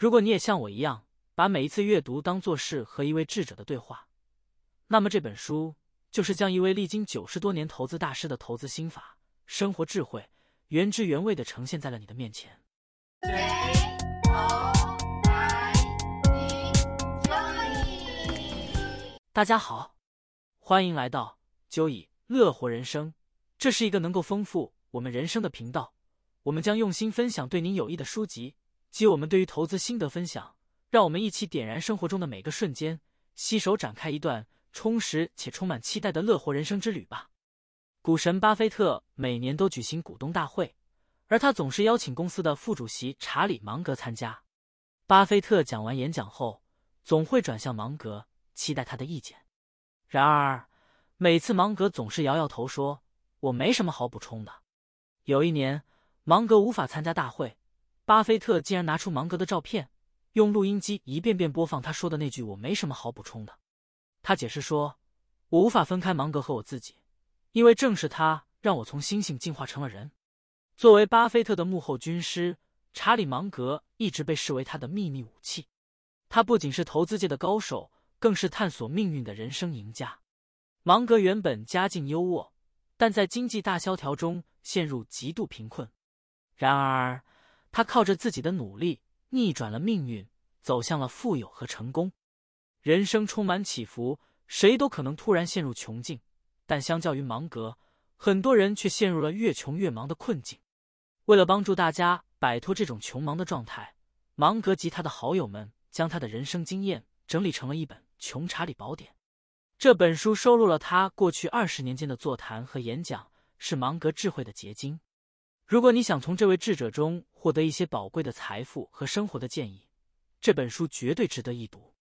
如果你也像我一样，把每一次阅读当做是和一位智者的对话，那么这本书就是将一位历经九十多年投资大师的投资心法、生活智慧原汁原味的呈现在了你的面前。大家好，欢迎来到九以乐活人生。这是一个能够丰富我们人生的频道。我们将用心分享对您有益的书籍及我们对于投资心得分享。让我们一起点燃生活中的每个瞬间，携手展开一段充实且充满期待的乐活人生之旅吧。股神巴菲特每年都举行股东大会，而他总是邀请公司的副主席查理芒格参加。巴菲特讲完演讲后，总会转向芒格，期待他的意见。然而，每次芒格总是摇摇头说：“我没什么好补充的。”有一年，芒格无法参加大会，巴菲特竟然拿出芒格的照片。用录音机一遍遍播放他说的那句“我没什么好补充的”。他解释说：“我无法分开芒格和我自己，因为正是他让我从猩猩进化成了人。”作为巴菲特的幕后军师，查理芒格一直被视为他的秘密武器。他不仅是投资界的高手，更是探索命运的人生赢家。芒格原本家境优渥，但在经济大萧条中陷入极度贫困。然而，他靠着自己的努力。逆转了命运，走向了富有和成功。人生充满起伏，谁都可能突然陷入穷境。但相较于芒格，很多人却陷入了越穷越忙的困境。为了帮助大家摆脱这种穷忙的状态，芒格及他的好友们将他的人生经验整理成了一本《穷查理宝典》。这本书收录了他过去二十年间的座谈和演讲，是芒格智慧的结晶。如果你想从这位智者中获得一些宝贵的财富和生活的建议，这本书绝对值得一读。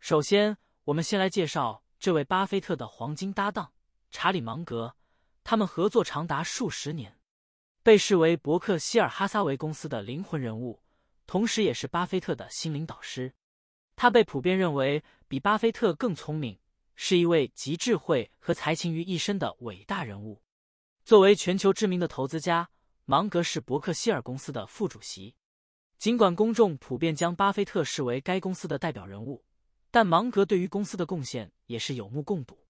首先，我们先来介绍这位巴菲特的黄金搭档查理芒格。他们合作长达数十年，被视为伯克希尔哈撒韦公司的灵魂人物，同时也是巴菲特的心灵导师。他被普遍认为比巴菲特更聪明，是一位集智慧和才情于一身的伟大人物。作为全球知名的投资家。芒格是伯克希尔公司的副主席，尽管公众普遍将巴菲特视为该公司的代表人物，但芒格对于公司的贡献也是有目共睹。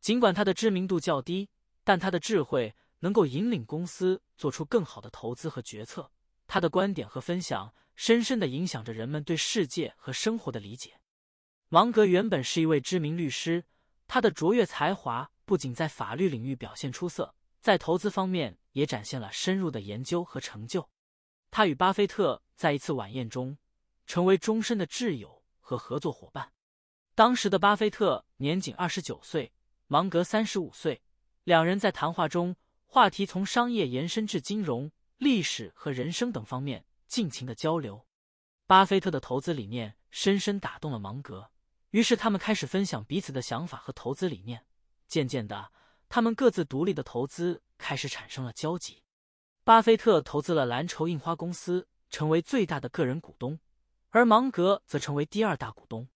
尽管他的知名度较低，但他的智慧能够引领公司做出更好的投资和决策。他的观点和分享深深的影响着人们对世界和生活的理解。芒格原本是一位知名律师，他的卓越才华不仅在法律领域表现出色。在投资方面也展现了深入的研究和成就。他与巴菲特在一次晚宴中成为终身的挚友和合作伙伴。当时的巴菲特年仅二十九岁，芒格三十五岁。两人在谈话中，话题从商业延伸至金融、历史和人生等方面尽情的交流。巴菲特的投资理念深深打动了芒格，于是他们开始分享彼此的想法和投资理念。渐渐的。他们各自独立的投资开始产生了交集。巴菲特投资了蓝筹印花公司，成为最大的个人股东，而芒格则成为第二大股东。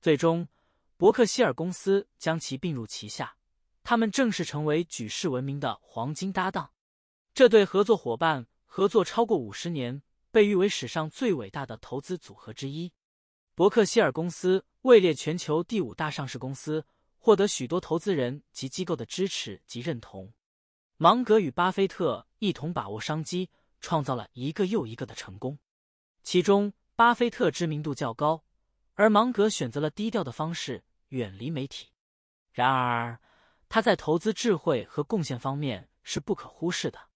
最终，伯克希尔公司将其并入旗下，他们正式成为举世闻名的黄金搭档。这对合作伙伴合作超过五十年，被誉为史上最伟大的投资组合之一。伯克希尔公司位列全球第五大上市公司。获得许多投资人及机构的支持及认同，芒格与巴菲特一同把握商机，创造了一个又一个的成功。其中，巴菲特知名度较高，而芒格选择了低调的方式，远离媒体。然而，他在投资智慧和贡献方面是不可忽视的。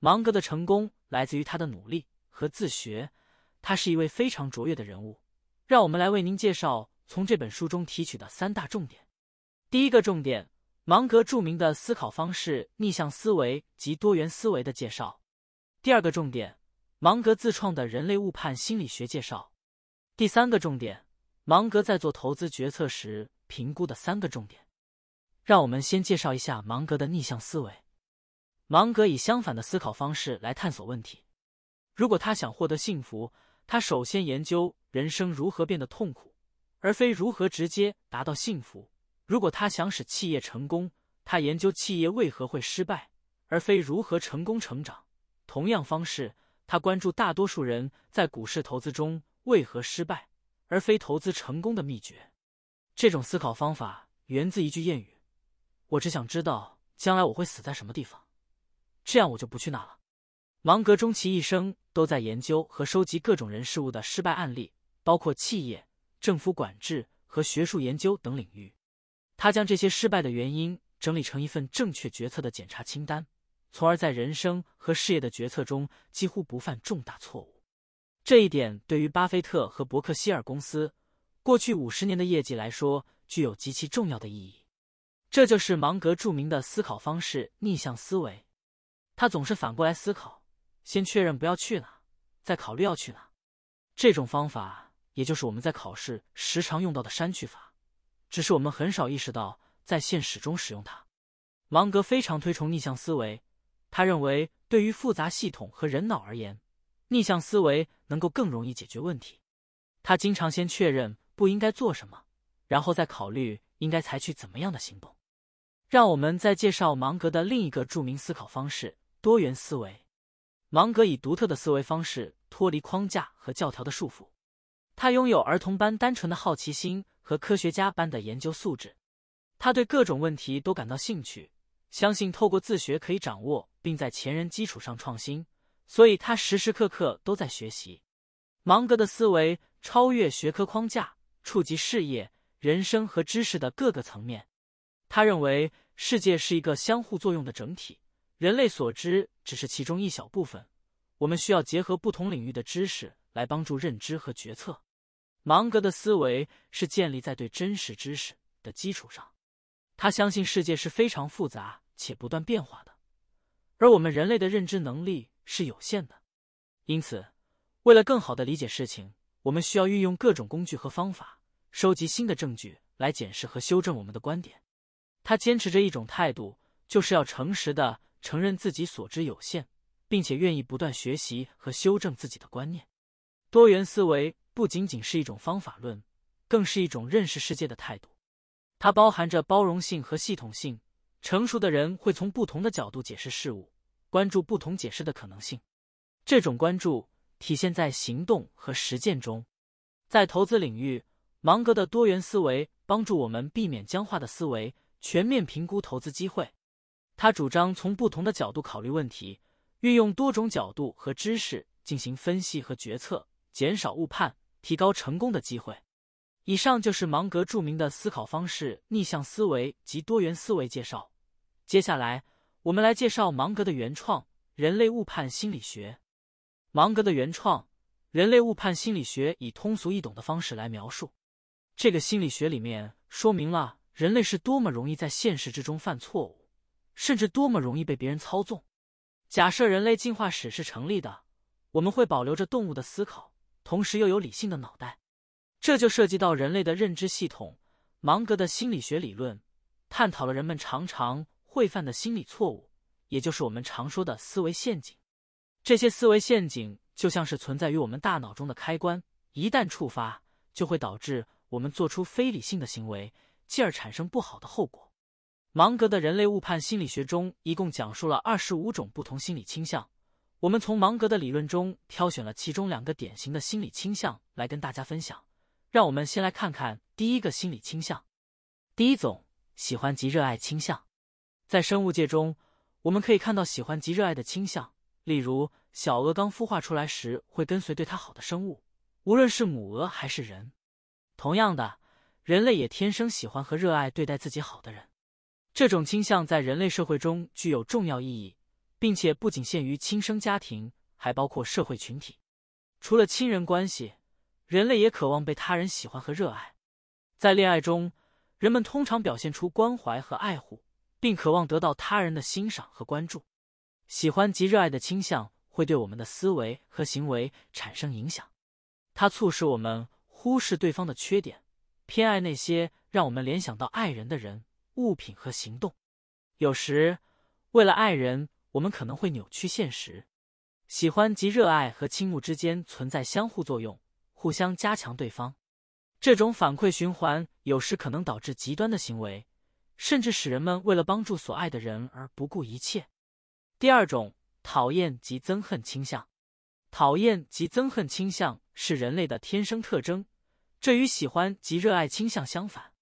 芒格的成功来自于他的努力和自学，他是一位非常卓越的人物。让我们来为您介绍从这本书中提取的三大重点。第一个重点，芒格著名的思考方式——逆向思维及多元思维的介绍。第二个重点，芒格自创的人类误判心理学介绍。第三个重点，芒格在做投资决策时评估的三个重点。让我们先介绍一下芒格的逆向思维。芒格以相反的思考方式来探索问题。如果他想获得幸福，他首先研究人生如何变得痛苦，而非如何直接达到幸福。如果他想使企业成功，他研究企业为何会失败，而非如何成功成长。同样方式，他关注大多数人在股市投资中为何失败，而非投资成功的秘诀。这种思考方法源自一句谚语：“我只想知道将来我会死在什么地方，这样我就不去那了。”芒格终其一生都在研究和收集各种人事物的失败案例，包括企业、政府管制和学术研究等领域。他将这些失败的原因整理成一份正确决策的检查清单，从而在人生和事业的决策中几乎不犯重大错误。这一点对于巴菲特和伯克希尔公司过去五十年的业绩来说具有极其重要的意义。这就是芒格著名的思考方式——逆向思维。他总是反过来思考。先确认不要去哪，再考虑要去哪。这种方法，也就是我们在考试时常用到的删去法，只是我们很少意识到在现实中使用它。芒格非常推崇逆向思维，他认为对于复杂系统和人脑而言，逆向思维能够更容易解决问题。他经常先确认不应该做什么，然后再考虑应该采取怎么样的行动。让我们再介绍芒格的另一个著名思考方式——多元思维。芒格以独特的思维方式脱离框架和教条的束缚，他拥有儿童般单纯的好奇心和科学家般的研究素质。他对各种问题都感到兴趣，相信透过自学可以掌握，并在前人基础上创新。所以他时时刻刻都在学习。芒格的思维超越学科框架，触及事业、人生和知识的各个层面。他认为世界是一个相互作用的整体。人类所知只是其中一小部分，我们需要结合不同领域的知识来帮助认知和决策。芒格的思维是建立在对真实知识的基础上，他相信世界是非常复杂且不断变化的，而我们人类的认知能力是有限的。因此，为了更好的理解事情，我们需要运用各种工具和方法，收集新的证据来检视和修正我们的观点。他坚持着一种态度，就是要诚实的。承认自己所知有限，并且愿意不断学习和修正自己的观念。多元思维不仅仅是一种方法论，更是一种认识世界的态度。它包含着包容性和系统性。成熟的人会从不同的角度解释事物，关注不同解释的可能性。这种关注体现在行动和实践中。在投资领域，芒格的多元思维帮助我们避免僵化的思维，全面评估投资机会。他主张从不同的角度考虑问题，运用多种角度和知识进行分析和决策，减少误判，提高成功的机会。以上就是芒格著名的思考方式——逆向思维及多元思维介绍。接下来，我们来介绍芒格的原创——人类误判心理学。芒格的原创——人类误判心理学，以通俗易懂的方式来描述这个心理学，里面说明了人类是多么容易在现实之中犯错误。甚至多么容易被别人操纵。假设人类进化史是成立的，我们会保留着动物的思考，同时又有理性的脑袋。这就涉及到人类的认知系统。芒格的心理学理论探讨了人们常常会犯的心理错误，也就是我们常说的思维陷阱。这些思维陷阱就像是存在于我们大脑中的开关，一旦触发，就会导致我们做出非理性的行为，进而产生不好的后果。芒格的人类误判心理学中，一共讲述了二十五种不同心理倾向。我们从芒格的理论中挑选了其中两个典型的心理倾向来跟大家分享。让我们先来看看第一个心理倾向。第一种，喜欢及热爱倾向。在生物界中，我们可以看到喜欢及热爱的倾向，例如小鹅刚孵化出来时会跟随对它好的生物，无论是母鹅还是人。同样的，人类也天生喜欢和热爱对待自己好的人。这种倾向在人类社会中具有重要意义，并且不仅限于亲生家庭，还包括社会群体。除了亲人关系，人类也渴望被他人喜欢和热爱。在恋爱中，人们通常表现出关怀和爱护，并渴望得到他人的欣赏和关注。喜欢及热爱的倾向会对我们的思维和行为产生影响，它促使我们忽视对方的缺点，偏爱那些让我们联想到爱人的人。物品和行动，有时为了爱人，我们可能会扭曲现实。喜欢及热爱和倾慕之间存在相互作用，互相加强对方。这种反馈循环有时可能导致极端的行为，甚至使人们为了帮助所爱的人而不顾一切。第二种，讨厌及憎恨倾向。讨厌及憎恨倾向是人类的天生特征，这与喜欢及热爱倾向相反。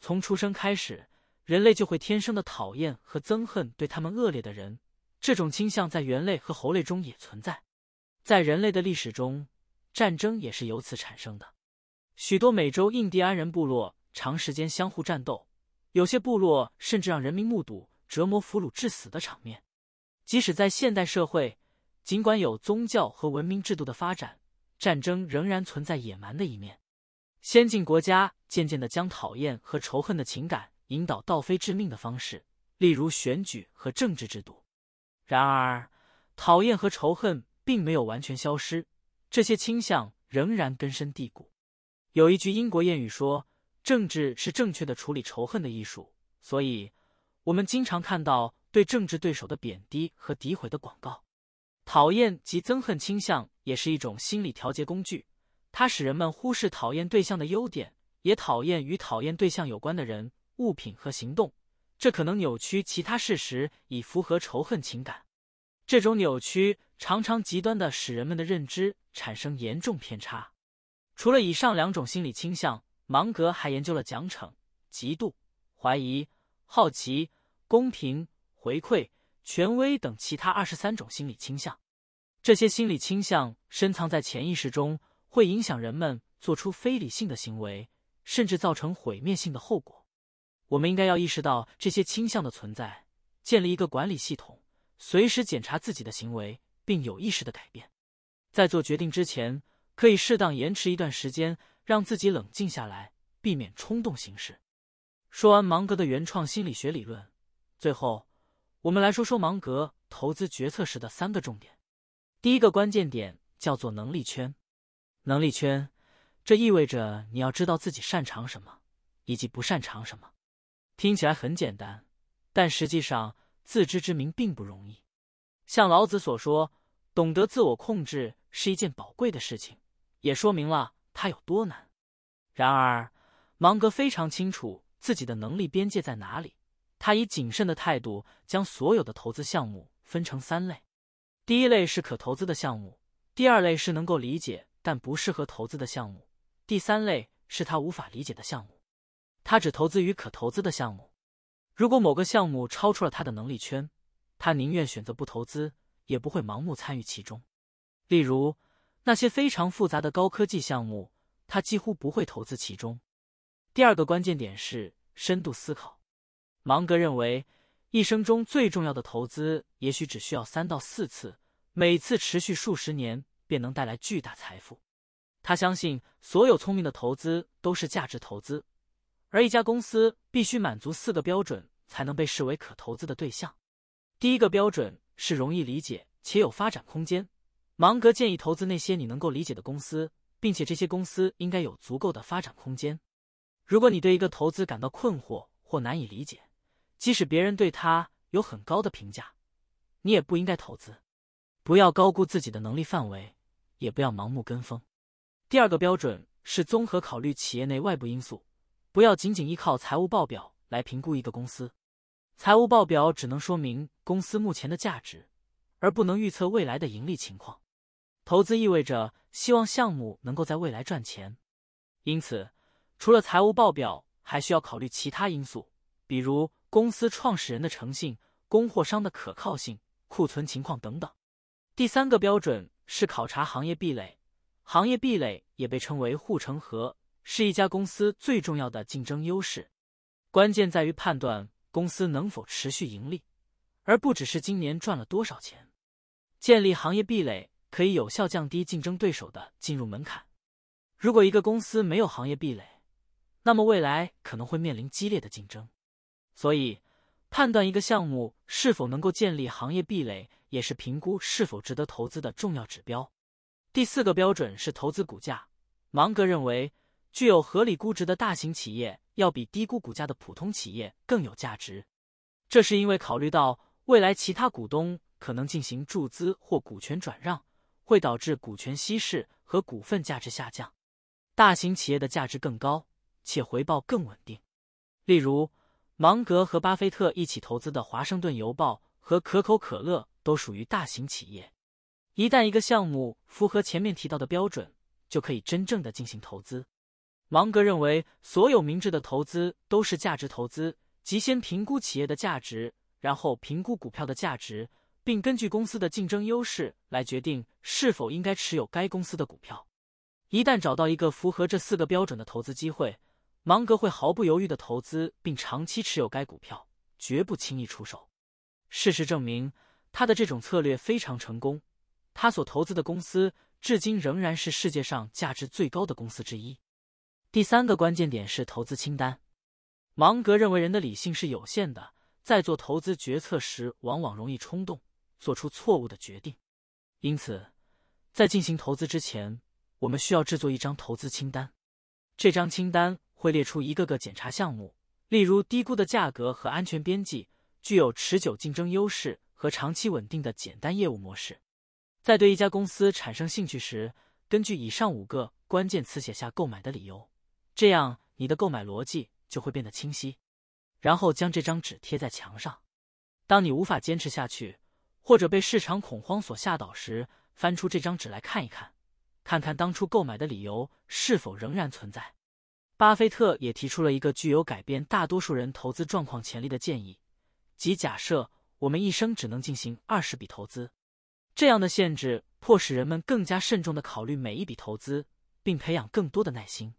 从出生开始，人类就会天生的讨厌和憎恨对他们恶劣的人。这种倾向在猿类和猴类中也存在。在人类的历史中，战争也是由此产生的。许多美洲印第安人部落长时间相互战斗，有些部落甚至让人民目睹折磨俘虏致死的场面。即使在现代社会，尽管有宗教和文明制度的发展，战争仍然存在野蛮的一面。先进国家渐渐的将讨厌和仇恨的情感引导到非致命的方式，例如选举和政治制度。然而，讨厌和仇恨并没有完全消失，这些倾向仍然根深蒂固。有一句英国谚语说：“政治是正确的处理仇恨的艺术。”所以，我们经常看到。对政治对手的贬低和诋毁的广告，讨厌及憎恨倾向也是一种心理调节工具，它使人们忽视讨厌对象的优点，也讨厌与讨厌对象有关的人、物品和行动。这可能扭曲其他事实，以符合仇恨情感。这种扭曲常常极端的使人们的认知产生严重偏差。除了以上两种心理倾向，芒格还研究了奖惩、嫉妒、怀疑、好奇、公平。回馈、权威等其他二十三种心理倾向，这些心理倾向深藏在潜意识中，会影响人们做出非理性的行为，甚至造成毁灭性的后果。我们应该要意识到这些倾向的存在，建立一个管理系统，随时检查自己的行为，并有意识的改变。在做决定之前，可以适当延迟一段时间，让自己冷静下来，避免冲动行事。说完芒格的原创心理学理论，最后。我们来说说芒格投资决策时的三个重点。第一个关键点叫做能力圈。能力圈，这意味着你要知道自己擅长什么，以及不擅长什么。听起来很简单，但实际上自知之明并不容易。像老子所说，懂得自我控制是一件宝贵的事情，也说明了它有多难。然而，芒格非常清楚自己的能力边界在哪里。他以谨慎的态度将所有的投资项目分成三类：第一类是可投资的项目；第二类是能够理解但不适合投资的项目；第三类是他无法理解的项目。他只投资于可投资的项目。如果某个项目超出了他的能力圈，他宁愿选择不投资，也不会盲目参与其中。例如，那些非常复杂的高科技项目，他几乎不会投资其中。第二个关键点是深度思考。芒格认为，一生中最重要的投资，也许只需要三到四次，每次持续数十年，便能带来巨大财富。他相信，所有聪明的投资都是价值投资，而一家公司必须满足四个标准，才能被视为可投资的对象。第一个标准是容易理解且有发展空间。芒格建议投资那些你能够理解的公司，并且这些公司应该有足够的发展空间。如果你对一个投资感到困惑或难以理解，即使别人对他有很高的评价，你也不应该投资。不要高估自己的能力范围，也不要盲目跟风。第二个标准是综合考虑企业内外部因素，不要仅仅依靠财务报表来评估一个公司。财务报表只能说明公司目前的价值，而不能预测未来的盈利情况。投资意味着希望项目能够在未来赚钱，因此除了财务报表，还需要考虑其他因素，比如。公司创始人的诚信、供货商的可靠性、库存情况等等。第三个标准是考察行业壁垒。行业壁垒也被称为护城河，是一家公司最重要的竞争优势。关键在于判断公司能否持续盈利，而不只是今年赚了多少钱。建立行业壁垒可以有效降低竞争对手的进入门槛。如果一个公司没有行业壁垒，那么未来可能会面临激烈的竞争。所以，判断一个项目是否能够建立行业壁垒，也是评估是否值得投资的重要指标。第四个标准是投资股价。芒格认为，具有合理估值的大型企业要比低估股价的普通企业更有价值。这是因为考虑到未来其他股东可能进行注资或股权转让，会导致股权稀释和股份价值下降。大型企业的价值更高，且回报更稳定。例如，芒格和巴菲特一起投资的华盛顿邮报和可口可乐都属于大型企业。一旦一个项目符合前面提到的标准，就可以真正的进行投资。芒格认为，所有明智的投资都是价值投资，即先评估企业的价值，然后评估股票的价值，并根据公司的竞争优势来决定是否应该持有该公司的股票。一旦找到一个符合这四个标准的投资机会，芒格会毫不犹豫的投资，并长期持有该股票，绝不轻易出手。事实证明，他的这种策略非常成功。他所投资的公司至今仍然是世界上价值最高的公司之一。第三个关键点是投资清单。芒格认为人的理性是有限的，在做投资决策时，往往容易冲动，做出错误的决定。因此，在进行投资之前，我们需要制作一张投资清单。这张清单会列出一个个检查项目，例如低估的价格和安全边际，具有持久竞争优势和长期稳定的简单业务模式。在对一家公司产生兴趣时，根据以上五个关键词写下购买的理由，这样你的购买逻辑就会变得清晰。然后将这张纸贴在墙上。当你无法坚持下去，或者被市场恐慌所吓倒时，翻出这张纸来看一看，看看当初购买的理由是否仍然存在。巴菲特也提出了一个具有改变大多数人投资状况潜力的建议，即假设我们一生只能进行二十笔投资。这样的限制迫使人们更加慎重的考虑每一笔投资，并培养更多的耐心。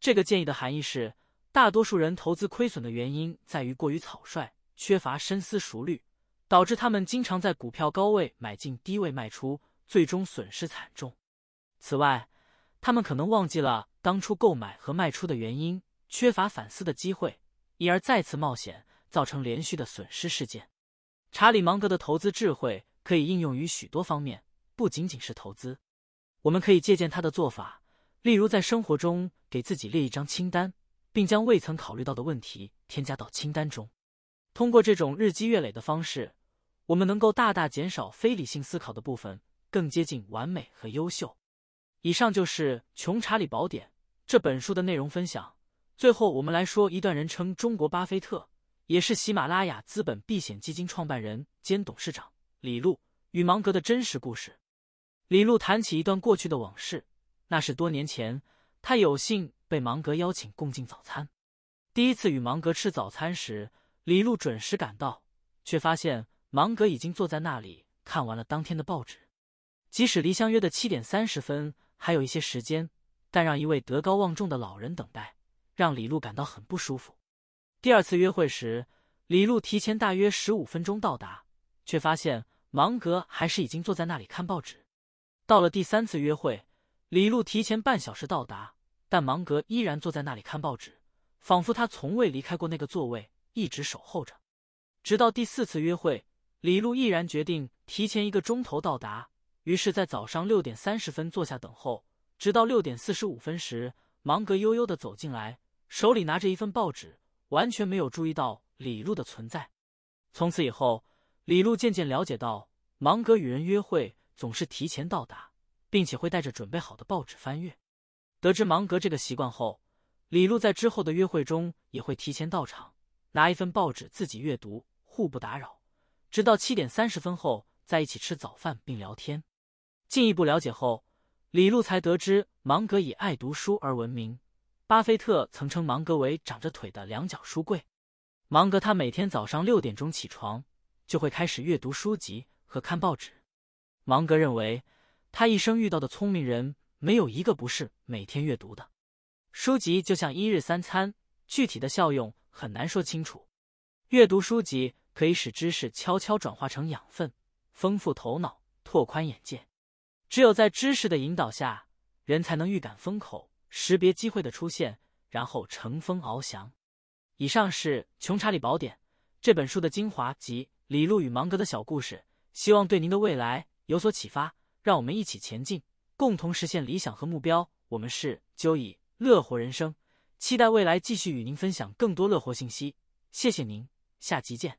这个建议的含义是，大多数人投资亏损的原因在于过于草率，缺乏深思熟虑，导致他们经常在股票高位买进、低位卖出，最终损失惨重。此外，他们可能忘记了当初购买和卖出的原因，缺乏反思的机会，因而再次冒险，造成连续的损失事件。查理·芒格的投资智慧。可以应用于许多方面，不仅仅是投资。我们可以借鉴他的做法，例如在生活中给自己列一张清单，并将未曾考虑到的问题添加到清单中。通过这种日积月累的方式，我们能够大大减少非理性思考的部分，更接近完美和优秀。以上就是《穷查理宝典》这本书的内容分享。最后，我们来说一段人称中国巴菲特，也是喜马拉雅资本避险基金创办人兼董事长。李路与芒格的真实故事。李路谈起一段过去的往事，那是多年前，他有幸被芒格邀请共进早餐。第一次与芒格吃早餐时，李路准时赶到，却发现芒格已经坐在那里看完了当天的报纸。即使离相约的七点三十分还有一些时间，但让一位德高望重的老人等待，让李路感到很不舒服。第二次约会时，李路提前大约十五分钟到达，却发现。芒格还是已经坐在那里看报纸。到了第三次约会，李路提前半小时到达，但芒格依然坐在那里看报纸，仿佛他从未离开过那个座位，一直守候着。直到第四次约会，李路毅然决定提前一个钟头到达，于是，在早上六点三十分坐下等候，直到六点四十五分时，芒格悠悠的走进来，手里拿着一份报纸，完全没有注意到李路的存在。从此以后。李路渐渐了解到，芒格与人约会总是提前到达，并且会带着准备好的报纸翻阅。得知芒格这个习惯后，李璐在之后的约会中也会提前到场，拿一份报纸自己阅读，互不打扰，直到七点三十分后在一起吃早饭并聊天。进一步了解后，李璐才得知芒格以爱读书而闻名。巴菲特曾称芒格为长着腿的两脚书柜。芒格他每天早上六点钟起床。就会开始阅读书籍和看报纸。芒格认为，他一生遇到的聪明人没有一个不是每天阅读的。书籍就像一日三餐，具体的效用很难说清楚。阅读书籍可以使知识悄悄转化成养分，丰富头脑，拓宽眼界。只有在知识的引导下，人才能预感风口，识别机会的出现，然后乘风翱翔。以上是《穷查理宝典》这本书的精华及。李路与芒格的小故事，希望对您的未来有所启发。让我们一起前进，共同实现理想和目标。我们是就以乐活人生，期待未来继续与您分享更多乐活信息。谢谢您，下集见。